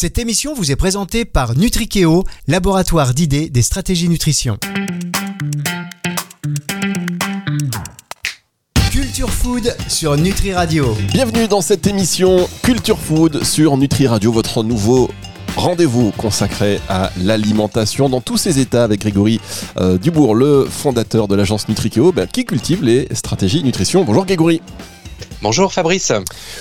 Cette émission vous est présentée par Nutrikeo, laboratoire d'idées des stratégies nutrition. Culture Food sur Nutri Radio. Bienvenue dans cette émission Culture Food sur Nutri Radio, votre nouveau rendez-vous consacré à l'alimentation dans tous ses états avec Grégory euh, Dubourg, le fondateur de l'agence Nutrikeo, ben, qui cultive les stratégies nutrition. Bonjour Grégory. Bonjour Fabrice.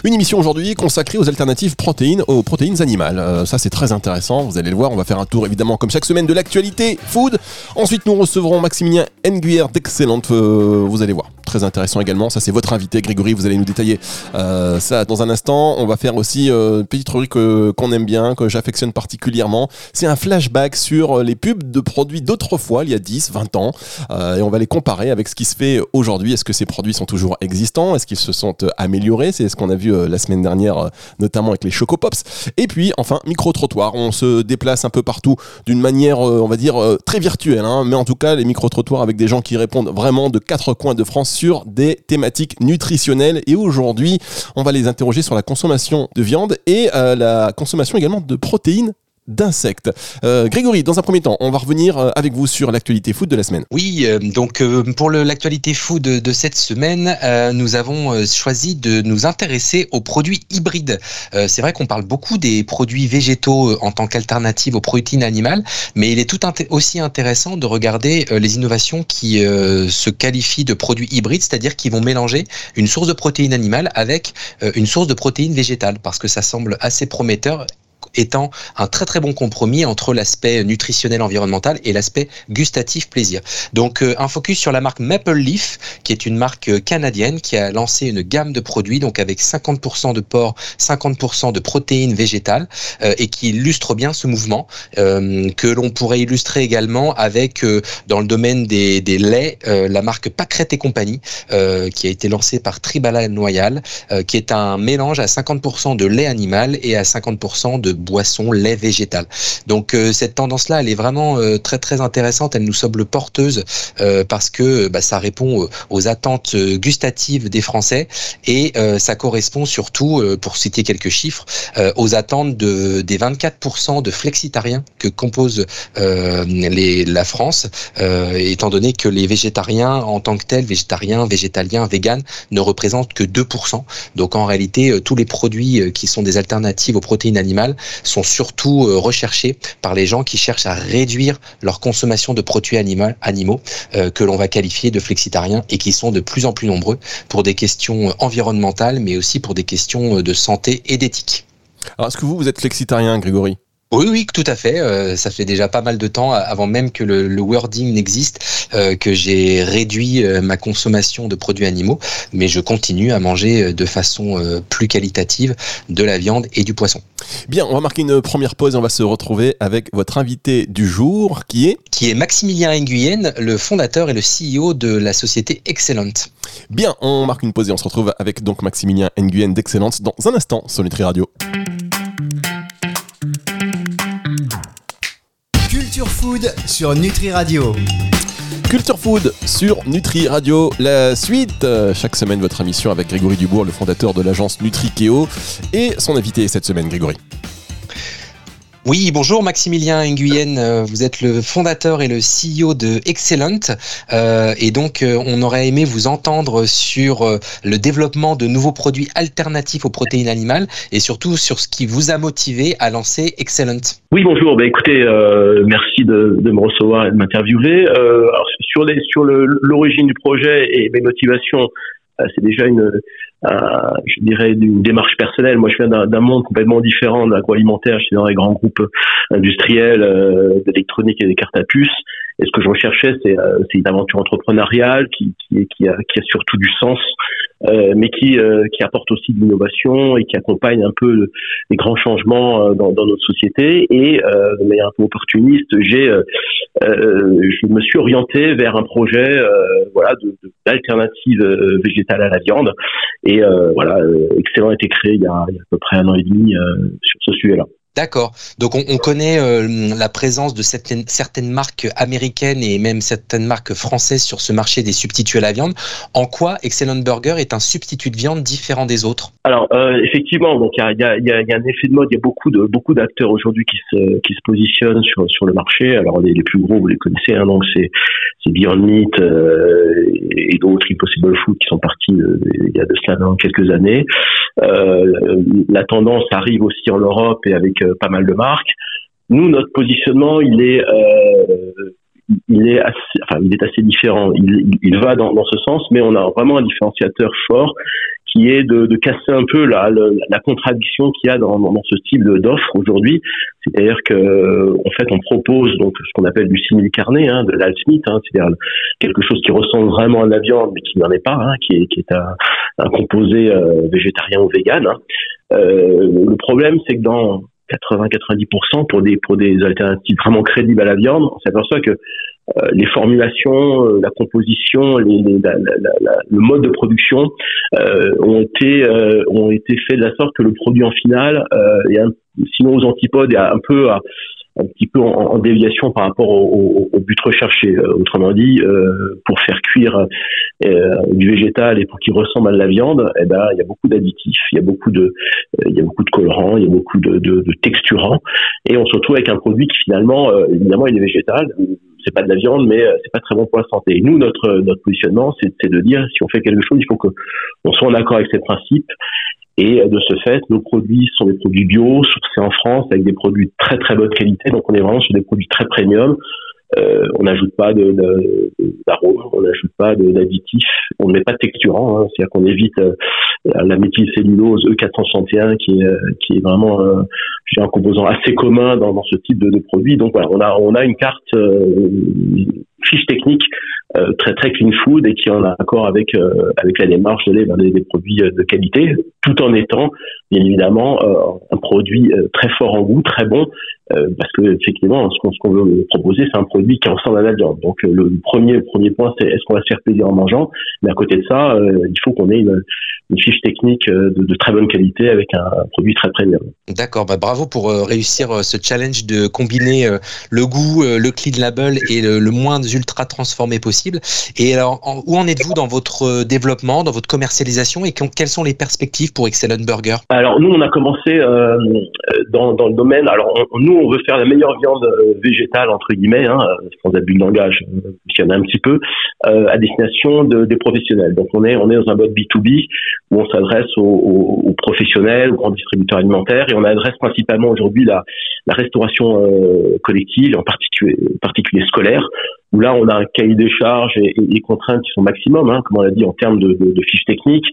Une émission aujourd'hui consacrée aux alternatives protéines, aux protéines animales. Euh, ça c'est très intéressant, vous allez le voir, on va faire un tour évidemment comme chaque semaine de l'actualité food. Ensuite nous recevrons Maximilien Nguyer d'Excellente, euh, vous allez voir. Très intéressant également, ça c'est votre invité Grégory, vous allez nous détailler euh, ça dans un instant. On va faire aussi une petite rubrique qu'on aime bien, que j'affectionne particulièrement. C'est un flashback sur les pubs de produits d'autrefois, il y a 10, 20 ans. et on va les comparer avec ce qui se fait aujourd'hui. Est-ce que ces produits sont toujours existants? Est-ce qu'ils se sont améliorer. C'est ce qu'on a vu euh, la semaine dernière, euh, notamment avec les Choco Pops. Et puis, enfin, micro-trottoir. On se déplace un peu partout d'une manière, euh, on va dire, très virtuelle. Hein. mais en tout cas, les micro-trottoirs avec des gens qui répondent vraiment de quatre coins de France sur des thématiques nutritionnelles. Et aujourd'hui, on va les interroger sur la consommation de viande et la consommation également de protéines d'insectes. Euh, Grégory, dans un premier temps, on va revenir euh, avec vous sur l'actualité food de la semaine. Oui, euh, donc pour l'actualité food de, cette semaine, nous avons choisi de nous intéresser aux produits hybrides. C'est vrai qu'on parle beaucoup des produits végétaux en tant qu'alternative aux protéines animales, mais il est tout aussi intéressant de regarder les innovations qui se qualifient de produits hybrides, c'est-à-dire qui vont mélanger une source de protéines animales avec une source de protéines végétales, parce que ça semble assez prometteur étant un très très bon compromis entre l'aspect nutritionnel environnemental et l'aspect gustatif plaisir. Donc euh, un focus sur la marque Maple Leaf, qui est une marque euh, canadienne qui a lancé une gamme de produits, donc avec 50% de porc, 50% de protéines végétales, euh, et qui illustre bien ce mouvement, que l'on pourrait illustrer également avec, dans le domaine des, laits, la marque Pâquerette et compagnie, qui a été lancée par Tribala Noyal, qui est un mélange à 50% de lait animal et à 50% de boisson, lait végétal. Donc euh, cette tendance-là, elle est vraiment euh, très très intéressante. Elle nous semble porteuse euh, parce que bah, ça répond aux attentes gustatives des Français et ça correspond surtout, pour citer quelques chiffres, aux attentes de, des 24% de flexitariens que compose les, la France, étant donné que les végétariens en tant que tels, végétariens, végétaliens, véganes, ne représentent que 2%. Donc en réalité, tous les produits qui sont des alternatives aux protéines animales sont surtout euh, recherchés par les gens qui cherchent à réduire leur consommation de produits animaux euh, que l'on va qualifier de flexitariens et qui sont de plus en plus nombreux pour des questions environnementales mais aussi pour des questions de santé et d'éthique. Alors est-ce que vous, vous êtes flexitarien, Grégory? Oui, oui, tout à fait. Euh, ça fait déjà pas mal de temps, avant même que le, wording n'existe, euh, que j'ai réduit euh, ma consommation de produits animaux, mais je continue à manger de façon plus qualitative de la viande et du poisson. Bien, on va marquer une première pause et on va se retrouver avec votre invité du jour, qui est? Qui est Maximilien Nguyen, le fondateur et le CEO de la société Excellent. Bien, on marque une pause et on se retrouve avec donc Maximilien Nguyen d'Excellence dans un instant sur Nutri Radio. Culture Food sur Nutri Radio. Culture Food sur Nutri Radio. La suite, chaque semaine, votre émission avec Grégory Dubourg, le fondateur de l'agence Nutrikeo, et son invité cette semaine, Grégory. Oui, bonjour Maximilien Nguyen, euh, vous êtes le fondateur et le CEO de Excellent euh, et donc euh, on aurait aimé vous entendre sur le développement de nouveaux produits alternatifs aux protéines animales et surtout sur ce qui vous a motivé à lancer Excellent. Oui, bonjour, bah, écoutez, merci de, me recevoir et de m'interviewer. sur sur l'origine du projet et mes motivations, c'est déjà une euh, je dirais, d'une démarche personnelle. Moi, je viens d'un monde complètement différent de l'agroalimentaire. Je suis dans les grands groupes industriels euh, d'électronique et des cartes à puces. Et ce que je recherchais, c'est euh, une aventure entrepreneuriale qui, qui, qui, a, qui a surtout du sens, euh, mais qui, euh, qui apporte aussi de l'innovation et qui accompagne un peu les grands changements dans, dans notre société. Et de manière un peu opportuniste, j'ai, je me suis orienté vers un projet, voilà, d'alternative végétale à la viande. Et voilà, excellent a été créé il y a, il y a à peu près un an et demi sur ce sujet-là. D'accord. Donc on, connaît euh, la présence de certaines, certaines, marques américaines et même certaines marques françaises sur ce marché des substituts à la viande. En quoi Excellent Burger est un substitut de viande différent des autres? Alors euh, effectivement, donc il y a, y, a, y a, un effet de mode. Il y a beaucoup de beaucoup d'acteurs aujourd'hui qui se qui se positionnent sur sur le marché. Alors les, les plus gros, vous les connaissez, hein, donc c'est c'est Beyond Meat euh, et d'autres Impossible Food qui sont partis il y a de cela quelques années. la tendance arrive aussi en Europe et avec euh, pas mal de marques. Nous, notre positionnement, il est, euh, il est assez, enfin, il est assez différent. Il, va dans, ce sens, mais on a vraiment un différenciateur fort qui est de, de casser un peu la, contradiction qu'il y a dans, ce type d'offre aujourd'hui. C'est-à-dire que, en fait, on propose donc ce qu'on appelle du simili carné, hein, de l'alsmith, hein, c'est-à-dire quelque chose qui ressemble vraiment à la viande, mais qui n'en est pas, hein, qui est, un, composé euh, végétarien ou vegan. Euh, le problème, c'est que dans 80-90% pour des pour des alternatives vraiment crédibles à la viande. On s'aperçoit que euh, les formulations, euh, la composition, les, les, la, le mode de production euh, ont été euh, ont été faits de la sorte que le produit en final, un, sinon aux antipodes, est un peu à, un petit peu en, déviation par rapport au, au, but recherché. Euh, autrement dit, euh, pour faire cuire euh, du végétal et pour qu'il ressemble à de la viande, eh ben il y a beaucoup d'additifs, il y a beaucoup de il y a beaucoup de colorants, il y a beaucoup de, de, de, texturants, et on se retrouve avec un produit qui finalement, évidemment, il est végétal. C'est pas de la viande, mais c'est pas très bon pour la santé. Nous, notre notre positionnement, c'est de dire si on fait quelque chose, il faut que on soit en accord avec ces principes et de ce fait, nos produits sont des produits bio, sourcés en France, avec des produits de très très bonne qualité. Donc on est vraiment sur des produits très premium. Euh, on n'ajoute pas de, d'arômes, on n'ajoute pas d'additifs, on ne met pas de texturant, hein, c'est-à-dire qu'on évite euh, la méthylcellulose E461 qui est, euh, qui est vraiment euh, un composant assez commun dans, dans ce type de, de, produit. Donc voilà, on a, on a une carte euh, fiche technique euh, très très clean food et qui est en accord avec euh, avec la démarche d'aller vers des, produits euh, de qualité, tout en étant bien évidemment un produit très fort en goût, très bon, parce que effectivement, ce qu'on veut proposer, c'est un produit qui ressemble à la viande. Donc le premier premier point, c'est est-ce qu'on va se faire plaisir en mangeant, mais à côté de ça, il faut qu'on ait une, une, fiche technique de, de, très bonne qualité avec un, produit très premium. D'accord, bah bravo pour réussir ce challenge de combiner le goût, le clean label et le, le moins ultra transformé possible. Et alors, où en êtes-vous dans votre euh, développement, dans votre commercialisation et quelles sont les perspectives pour Excellent Burger? Alors, nous, on a commencé euh, dans, le domaine. Alors, nous, on veut faire la meilleure viande euh, végétale, entre guillemets, hein, sans abus de langage, puisqu'il y en a un petit peu, à destination de, des professionnels. Donc, on est, on est dans un mode B2B où on s'adresse aux, professionnels, aux grands distributeurs alimentaires et on adresse principalement aujourd'hui la, restauration euh, collective, en particulier scolaire, où là on a un cahier des charges et, des contraintes qui sont maximum, hein, comme on l'a dit en termes de, de, de fiches techniques,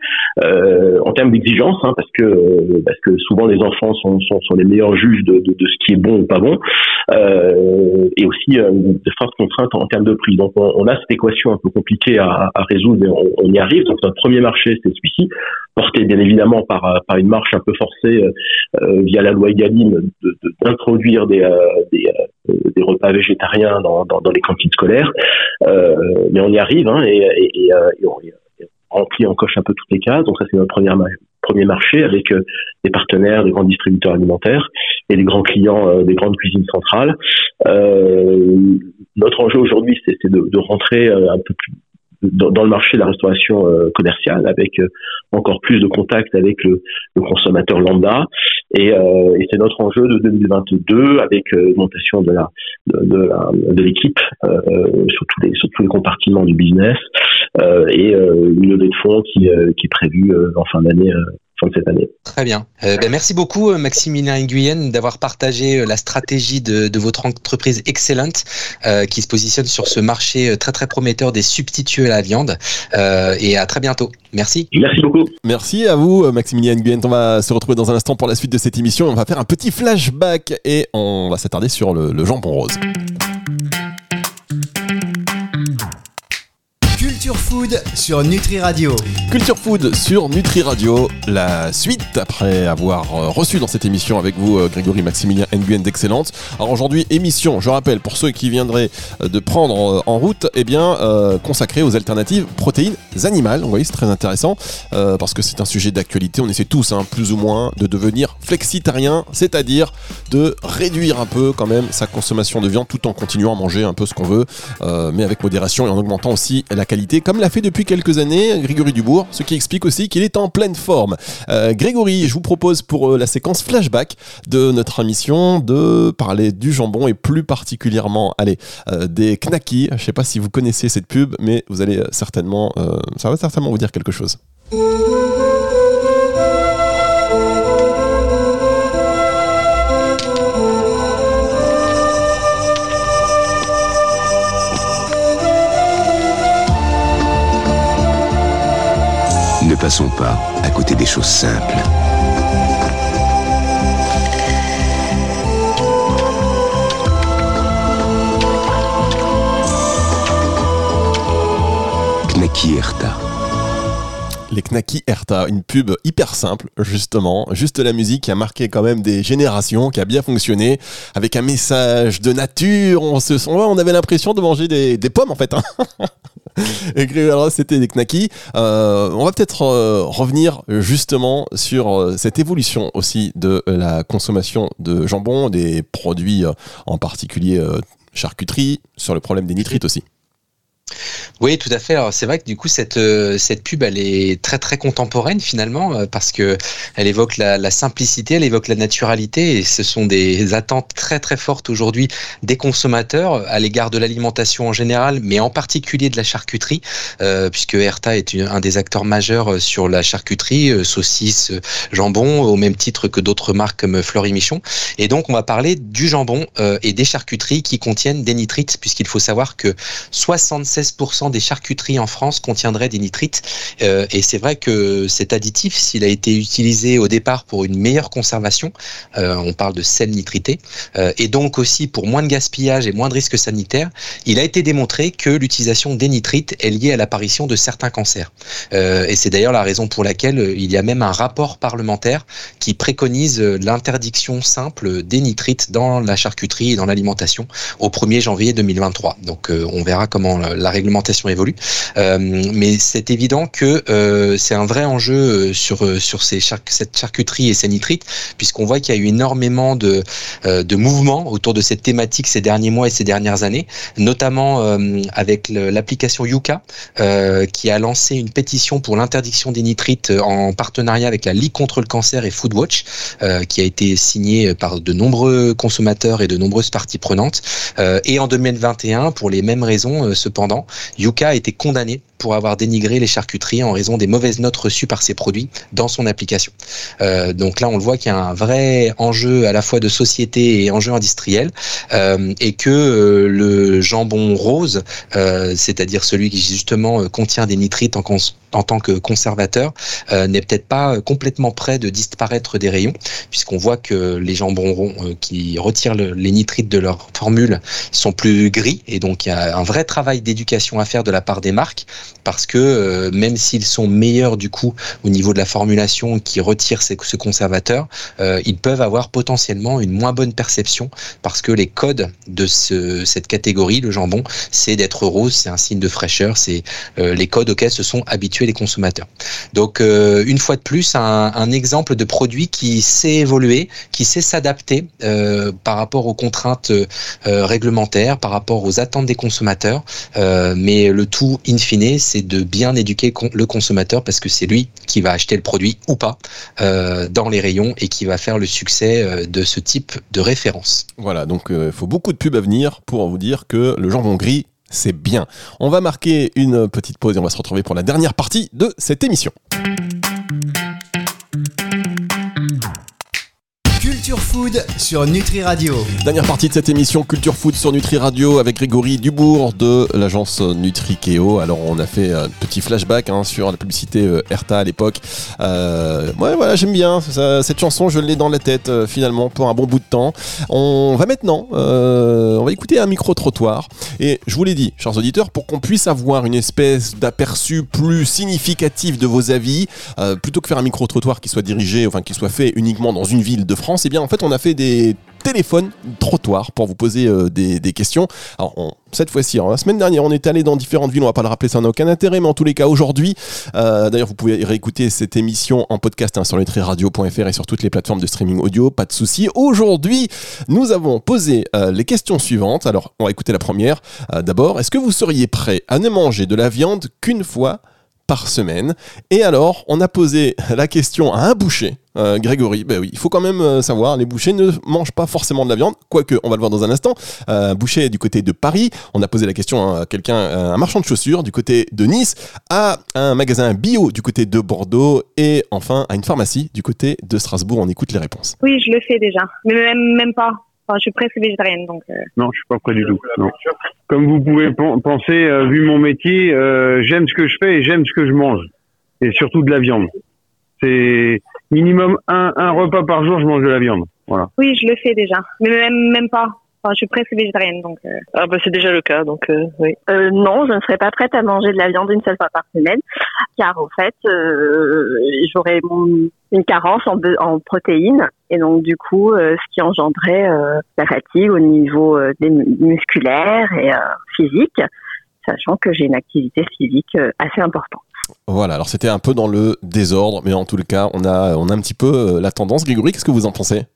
euh, en termes d'exigence, hein, parce que parce que souvent les enfants sont, sont, sont les meilleurs juges de, de, de, ce qui est bon ou pas bon, euh, et aussi euh, de fortes contraintes en termes de prix. Donc on, on, a cette équation un peu compliquée à, à résoudre, mais on, on, y arrive. Donc notre premier marché c'est celui-ci, porté bien évidemment par par une marche un peu forcée euh, euh via la loi Egalim d'introduire des, euh, des, des repas végétariens dans, dans, dans les cantines scolaires euh, mais on y arrive hein, et, et, et, euh, on, remplit, on coche un peu toutes les cases. Donc ça c'est notre premier, premier marché avec euh, des partenaires, des grands distributeurs alimentaires et des grands clients des grandes cuisines centrales. notre enjeu aujourd'hui c'est de, de, rentrer un peu plus dans, le marché de la restauration commerciale avec encore plus de contact avec le, le consommateur lambda. Et, euh, et c'est notre enjeu de 2022 avec euh, l'augmentation de la de, de, de l'équipe euh, sur tous les sur tous les compartiments du business euh, et une levée de fonds qui, qui est prévue en fin d'année fin de cette année. Très bien. Euh, ben merci beaucoup Maximilien Nguyen d'avoir partagé la stratégie de, de, votre entreprise excellente euh, qui se positionne sur ce marché très très prometteur des substituts à la viande. Euh, et à très bientôt. Merci. Merci beaucoup. Merci à vous Maximilien Nguyen. On va se retrouver dans un instant pour la suite de cette émission. On va faire un petit flashback et on va s'attarder sur le, le jambon rose. Food sur Nutri Radio. Culture Food sur Nutri Radio, la suite après avoir euh, reçu dans cette émission avec vous euh, Grégory Maximilien Nguyen d'Excellence. Alors aujourd'hui, émission, je rappelle, pour ceux qui viendraient euh, de prendre en route, eh bien, consacrée aux alternatives protéines animales. Vous voyez, c'est très intéressant parce que c'est un sujet d'actualité. On essaie tous, hein, plus ou moins, de devenir flexitarien, c'est-à-dire de réduire un peu quand même sa consommation de viande tout en continuant à manger un peu ce qu'on veut, mais avec modération et en augmentant aussi la qualité, comme l'a fait depuis quelques années Grégory Dubourg, ce qui explique aussi qu'il est en pleine forme. Euh, Grégory, je vous propose pour euh, la séquence flashback de notre émission de parler du jambon et plus particulièrement, allez, euh, des knackis. Je sais pas si vous connaissez cette pub, mais vous allez certainement, ça va certainement vous dire quelque chose. Passons pas à côté des choses simples. Knaki. Les Knaki Erta, une pub hyper simple, justement. Juste la musique qui a marqué quand même des générations, qui a bien fonctionné, avec un message de nature. On, se, on avait l'impression de manger des, des pommes, en fait. Hein. c'était des knackis. Euh, on va peut-être euh, revenir justement sur euh, cette évolution aussi de la consommation de jambon, des produits en particulier charcuterie, sur le problème des nitrites aussi. Oui, tout à fait. C'est vrai que du coup cette euh, cette pub elle est très très contemporaine finalement euh, parce que elle évoque la, simplicité, elle évoque la naturalité et ce sont des attentes très très fortes aujourd'hui des consommateurs à l'égard de l'alimentation en général, mais en particulier de la charcuterie euh, puisque Erta est un des acteurs majeurs sur la charcuterie, saucisses, jambon au même titre que d'autres marques comme Fleury Michon. Et donc on va parler du jambon et des charcuteries qui contiennent des nitrites puisqu'il faut savoir que 76% des charcuteries en France contiendraient des nitrites. Euh, et c'est vrai que cet additif, s'il a été utilisé au départ pour une meilleure conservation, euh, on parle de sel nitrité, euh, et donc aussi pour moins de gaspillage et moins de risques sanitaires, il a été démontré que l'utilisation des nitrites est liée à l'apparition de certains cancers. et c'est d'ailleurs la raison pour laquelle il y a même un rapport parlementaire qui préconise l'interdiction simple des nitrites dans la charcuterie et dans l'alimentation au 1er janvier 2023. Donc on verra comment la réglementation évolue. Euh, mais c'est évident que euh, c'est un vrai enjeu euh, sur, sur ces cette charcuterie et ces nitrites, puisqu'on voit qu'il y a eu énormément de, de mouvements autour de cette thématique ces derniers mois et ces dernières années, notamment avec l'application Yuka, qui a lancé une pétition pour l'interdiction des nitrites en partenariat avec la Ligue contre le cancer et Foodwatch, qui a été signée par de nombreux consommateurs et de nombreuses parties prenantes. et en 2021, pour les mêmes raisons, cependant, Yuka a été condamné pour avoir dénigré les charcuteries en raison des mauvaises notes reçues par ses produits dans son application. Euh, donc là, on le voit qu'il y a un vrai enjeu à la fois de société et enjeu industriel, euh, et que euh, le jambon rose, c'est-à-dire celui qui justement contient des nitrites en, tant que conservateur, n'est peut-être pas complètement prêt de disparaître des rayons, puisqu'on voit que les jambons qui retirent les nitrites de leur formule sont plus gris, et donc il y a un vrai travail d'éducation à faire de la part des marques parce que euh, même s'ils sont meilleurs du coup au niveau de la formulation qui retire ce conservateur, euh, ils peuvent avoir potentiellement une moins bonne perception parce que les codes de cette catégorie, le jambon, c'est d'être rose, c'est un signe de fraîcheur, c'est euh, les codes auxquels se sont habitués les consommateurs. Donc une fois de plus, un, exemple de produit qui sait évoluer, qui sait s'adapter par rapport aux contraintes réglementaires, par rapport aux attentes des consommateurs, mais le tout in fine c'est de bien éduquer le consommateur parce que c'est lui qui va acheter le produit ou pas euh, dans les rayons et qui va faire le succès euh, de ce type de référence. Voilà, donc euh, il faut beaucoup de pubs à venir pour vous dire que le jambon gris, c'est bien. On va marquer une petite pause et on va se retrouver pour la dernière partie de cette émission. Food sur Nutri Radio. Dernière partie de cette émission Culture Food sur Nutri Radio avec Grégory Dubourg de l'agence Nutri-Keo. Alors on a fait un petit flashback hein, sur la publicité euh, Erta à l'époque. Euh, ouais voilà j'aime bien cette chanson, je l'ai dans la tête euh, finalement pour un bon bout de temps. On va maintenant, euh, on va écouter un micro-trottoir. Et je vous l'ai dit, chers auditeurs, pour qu'on puisse avoir une espèce d'aperçu plus significatif de vos avis, plutôt que faire un micro-trottoir qui soit dirigé, enfin qui soit fait uniquement dans une ville de France, eh bien en fait on a fait des téléphones trottoirs pour vous poser euh, des, questions. Alors cette fois-ci, la semaine dernière on est allé dans différentes villes, on va pas le rappeler, ça n'a aucun intérêt, mais en tous les cas aujourd'hui, euh, d'ailleurs vous pouvez réécouter cette émission en podcast hein, sur letriradio.fr et sur toutes les plateformes de streaming audio, pas de souci. Aujourd'hui, nous avons posé euh, les questions suivantes. Alors on va écouter la première. D'abord, est-ce que vous seriez prêt à ne manger de la viande qu'une fois par semaine Et alors, on a posé la question à un boucher. Euh, Grégory, ben oui, il faut quand même euh, savoir, les bouchers ne mangent pas forcément de la viande, quoique, on va le voir dans un instant. Euh, boucher du côté de Paris, on a posé la question à quelqu'un, euh, un marchand de chaussures du côté de Nice, à un magasin bio du côté de Bordeaux, et enfin à une pharmacie du côté de Strasbourg. On écoute les réponses. Oui, je le fais déjà, mais même pas. Enfin, je suis presque végétarienne, donc. euh, Non, je suis pas prêt du tout. non. Comme vous pouvez pen- penser, euh, vu mon métier, euh, j'aime ce que je fais et j'aime ce que je mange. Et surtout de la viande. C'est minimum un, un repas par jour, je mange de la viande. Voilà. Oui, je le fais déjà, mais même, même pas. Enfin, je suis presque végétarienne, donc. euh, Ah bah c'est déjà le cas, donc euh, oui. Euh, non, je ne serais pas prête à manger de la viande une seule fois par semaine, car en fait, euh, j'aurais mon- une carence en, protéines, et donc du coup, euh, ce qui engendrait euh, la fatigue au niveau euh, des mu- musculaire et euh, physique, sachant que j'ai une activité physique euh, assez importante. Voilà, alors c'était un peu dans le désordre, mais en tout le cas, on a, on a un petit peu la tendance. Grégory, qu'est-ce que vous en pensez?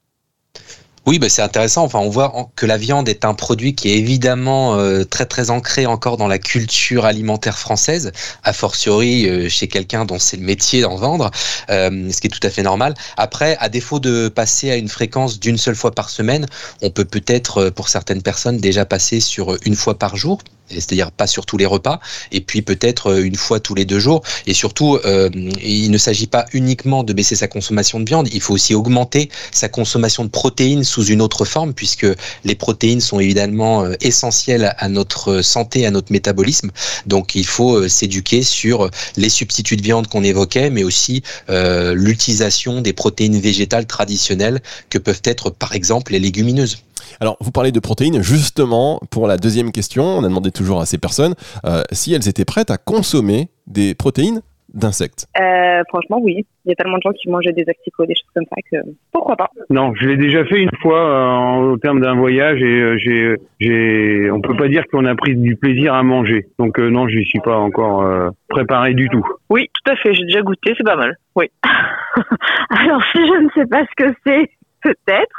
Oui, bah, c'est intéressant. Enfin, on voit que la viande est un produit qui est évidemment euh, très très ancré encore dans la culture alimentaire française, a fortiori euh, chez quelqu'un dont c'est le métier d'en vendre, euh, ce qui est tout à fait normal. Après, à défaut de passer à une fréquence d'une seule fois par semaine, on peut peut-être pour certaines personnes déjà passer sur une fois par jour. C'est-à-dire pas sur tous les repas, et puis peut-être une fois tous les deux jours. Et surtout, il ne s'agit pas uniquement de baisser sa consommation de viande, il faut aussi augmenter sa consommation de protéines sous une autre forme, puisque les protéines sont évidemment euh, essentielles à notre santé, à notre métabolisme. Donc il faut euh, s'éduquer sur les substituts de viande qu'on évoquait, mais aussi euh, l'utilisation des protéines végétales traditionnelles que peuvent être par exemple les légumineuses. Alors, vous parlez de protéines, justement, pour la deuxième question, on a demandé toujours à ces personnes euh, si elles étaient prêtes à consommer des protéines d'insectes. euh, franchement, oui. Il y a tellement de gens qui mangent des asticots, des choses comme ça que pourquoi pas. Non, je l'ai déjà fait une fois euh, au terme d'un voyage et euh, j'ai, j'ai, on peut pas dire qu'on a pris du plaisir à manger. Donc euh, non, je suis pas encore euh, préparé du tout. Oui, tout à fait, j'ai déjà goûté, c'est pas mal. Oui. Alors si je ne sais pas ce que c'est, peut-être.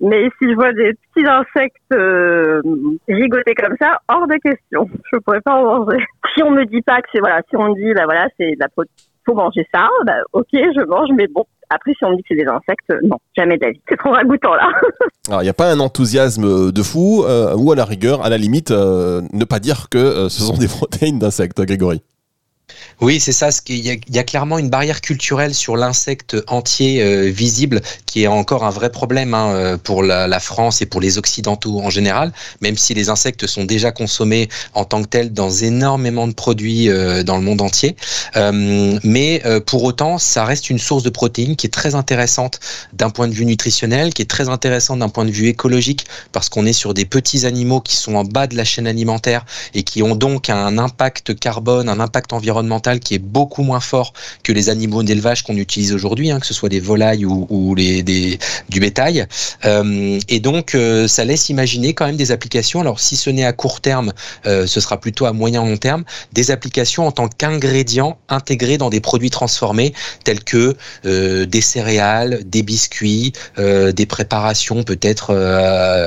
Mais si je vois des petits insectes euh, gigoter comme ça, hors de question. Je pourrais pas en manger. Si on me dit pas que c'est voilà, si on me dit bah voilà c'est la faut manger ça, bah ok je mange, mais bon après si on me dit que c'est des insectes, non jamais d'avis. C'est trop ragoûtant là. Alors, il n'y a pas un enthousiasme de fou, euh, ou à la rigueur, à la limite, euh, ne pas dire que euh, ce sont des protéines d'insectes, Grégory. Oui, c'est ça. Il y, a, clairement une barrière culturelle sur l'insecte entier euh, visible qui est encore un vrai problème hein, euh, pour la, France et pour les Occidentaux en général, même si les insectes sont déjà consommés en tant que tels dans énormément de produits euh, dans le monde entier. Mais pour autant, ça reste une source de protéines qui est très intéressante d'un point de vue nutritionnel, qui est très intéressante d'un point de vue écologique, parce qu'on est sur des petits animaux qui sont en bas de la chaîne alimentaire et qui ont donc un impact carbone, un impact environnemental qui est beaucoup moins fort que les animaux d'élevage qu'on utilise aujourd'hui, hein, que ce soit des volailles ou, du bétail. Euh, et donc, euh, ça laisse imaginer quand même des applications. Alors, si ce n'est à court terme, euh, ce sera plutôt à moyen long terme, des applications en tant qu'ingrédients intégrés dans des produits transformés tels que des céréales, des biscuits, des préparations peut-être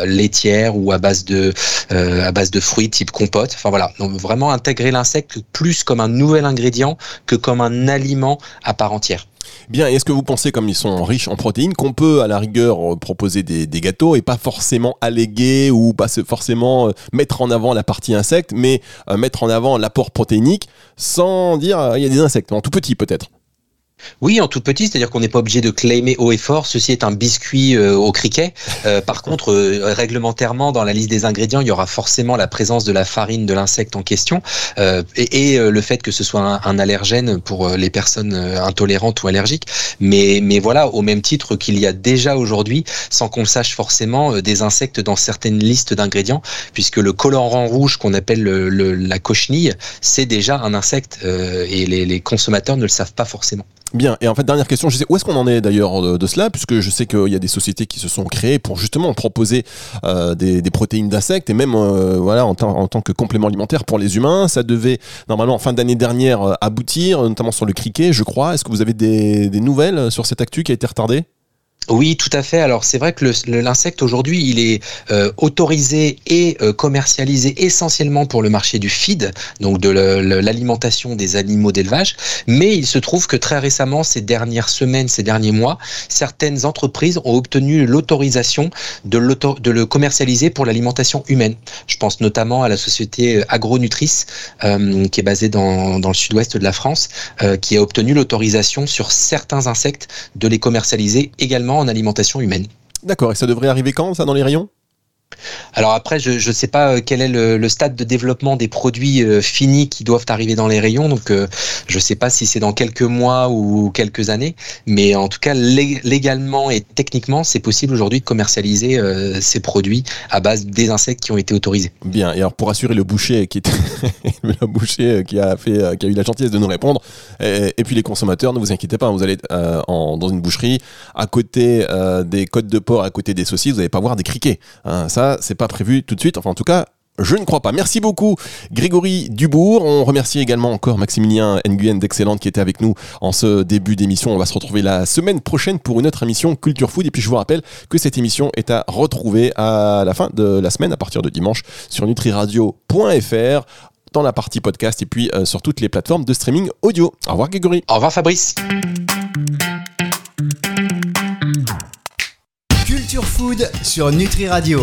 laitières ou à base de à base de fruits type compote. Enfin voilà, donc vraiment intégrer l'insecte plus comme un nouvel ingrédient que comme un aliment à part entière. Bien, est-ce que vous pensez, comme ils sont riches en protéines, qu'on peut à la rigueur euh, proposer des, des gâteaux et pas forcément alléguer ou pas forcément euh, mettre en avant la partie insecte, mais euh, mettre en avant l'apport protéinique sans dire il y a des insectes, en tout petit peut-être? Oui, en tout petit, c'est-à-dire qu'on n'est pas obligé de claimer haut et fort. Ceci est un biscuit euh, au criquet. Euh, par contre, euh, réglementairement, dans la liste des ingrédients, il y aura forcément la présence de la farine de l'insecte en question euh, et, et, euh, le fait que ce soit un, un, allergène pour les personnes intolérantes ou allergiques. Mais, mais voilà, au même titre qu'il y a déjà aujourd'hui, sans qu'on sache forcément, des insectes dans certaines listes d'ingrédients, puisque le colorant rouge qu'on appelle le, le, la cochenille, c'est déjà un insecte et les, les consommateurs ne le savent pas forcément. Bien, et en fait, dernière question, je sais où est-ce qu'on en est d'ailleurs de, cela, puisque je sais qu'il y a des sociétés qui se sont créées pour justement proposer euh, des, des, protéines d'insectes et même euh, voilà en, en, tant que complément alimentaire pour les humains. Ça devait normalement en fin d'année dernière euh, aboutir, notamment sur le criquet, je crois. Est-ce que vous avez des, des nouvelles sur cette actu qui a été retardée? Oui, tout à fait. Alors c'est vrai que l'insecte aujourd'hui, il est euh, autorisé et euh, commercialisé essentiellement pour le marché du feed, donc de l'alimentation des animaux d'élevage. Mais il se trouve que très récemment, ces dernières semaines, ces derniers mois, certaines entreprises ont obtenu l'autorisation de, le commercialiser pour l'alimentation humaine. Je pense notamment à la société Agronutrice, euh, qui est basée dans, le sud-ouest de la France, euh, qui a obtenu l'autorisation sur certains insectes de les commercialiser également en alimentation humaine. D'accord, et ça devrait arriver quand, ça, dans les rayons? Alors après, je ne sais pas quel est le, stade de développement des produits euh, finis qui doivent arriver dans les rayons, donc euh, je ne sais pas si c'est dans quelques mois ou quelques années, mais en tout cas légalement et techniquement, c'est possible aujourd'hui de commercialiser euh, ces produits à base des insectes qui ont été autorisés. Bien. Et alors pour assurer le boucher qui a fait, qui a eu la gentillesse de nous répondre, et, puis les consommateurs, ne vous inquiétez pas, vous allez euh, dans une boucherie à côté euh, des côtes de porc, à côté des saucisses, vous n'allez pas voir des criquets. Hein, ça, c'est pas prévu tout de suite. Enfin, en tout cas, je ne crois pas. Merci beaucoup Grégory Dubourg. On remercie également encore Maximilien Nguyen d'Excellente qui était avec nous en ce début d'émission. On va se retrouver la semaine prochaine pour une autre émission Culture Food. Et puis je vous rappelle que cette émission est à retrouver à la fin de la semaine, à partir de dimanche, sur nutriradio.fr dans la partie podcast et puis euh, sur toutes les plateformes de streaming audio. Au revoir Grégory. Au revoir Fabrice. Culture Food sur Nutri Radio.